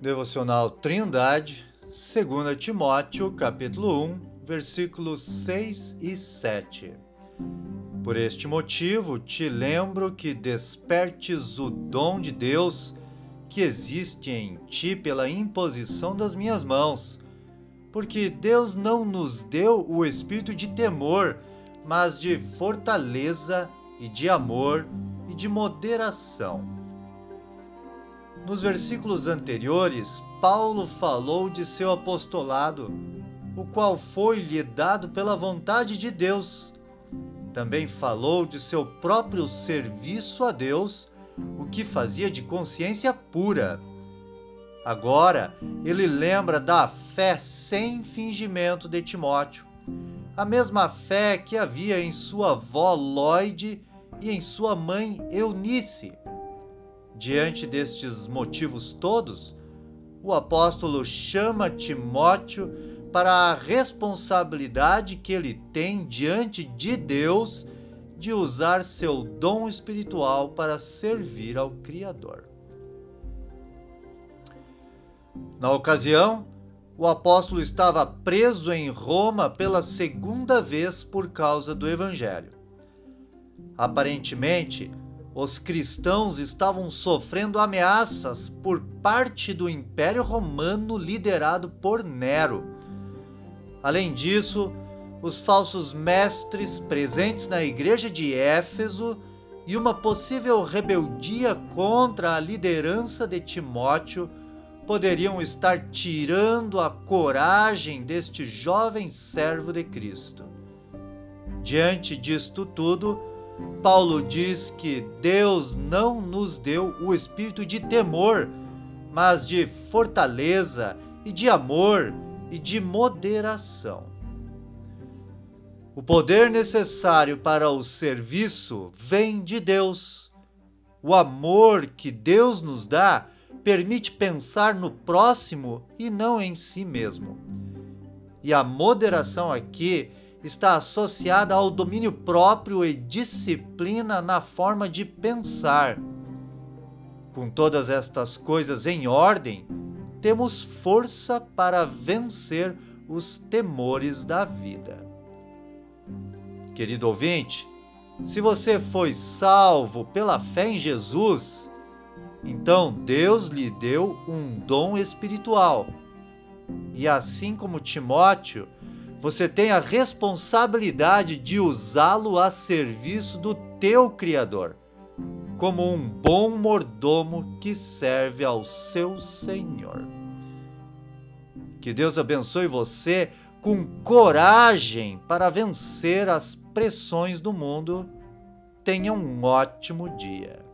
Devocional Trindade, 2 Timóteo, capítulo 1, versículos 6 e 7. Por este motivo, te lembro que despertes o dom de Deus que existe em ti pela imposição das minhas mãos. Porque Deus não nos deu o espírito de temor, mas de fortaleza e de amor e de moderação. Nos versículos anteriores, Paulo falou de seu apostolado, o qual foi-lhe dado pela vontade de Deus. Também falou de seu próprio serviço a Deus, o que fazia de consciência pura. Agora, ele lembra da fé sem fingimento de Timóteo, a mesma fé que havia em sua avó Lloyd e em sua mãe Eunice Diante destes motivos todos, o apóstolo chama Timóteo para a responsabilidade que ele tem diante de Deus de usar seu dom espiritual para servir ao Criador. Na ocasião, o apóstolo estava preso em Roma pela segunda vez por causa do Evangelho. Aparentemente, os cristãos estavam sofrendo ameaças por parte do Império Romano liderado por Nero. Além disso, os falsos mestres presentes na igreja de Éfeso e uma possível rebeldia contra a liderança de Timóteo poderiam estar tirando a coragem deste jovem servo de Cristo. Diante disto tudo, Paulo diz que Deus não nos deu o espírito de temor, mas de fortaleza e de amor e de moderação. O poder necessário para o serviço vem de Deus. O amor que Deus nos dá permite pensar no próximo e não em si mesmo. E a moderação aqui está associada ao domínio próprio e disciplina na forma de pensar. Com todas estas coisas em ordem, temos força para vencer os temores da vida. Querido ouvinte, se você foi salvo pela fé em Jesus, então Deus lhe deu um dom espiritual. E assim como Timóteo, você tem a responsabilidade de usá-lo a serviço do teu Criador, como um bom mordomo que serve ao seu Senhor. Que Deus abençoe você com coragem para vencer as pressões do mundo. Tenha um ótimo dia.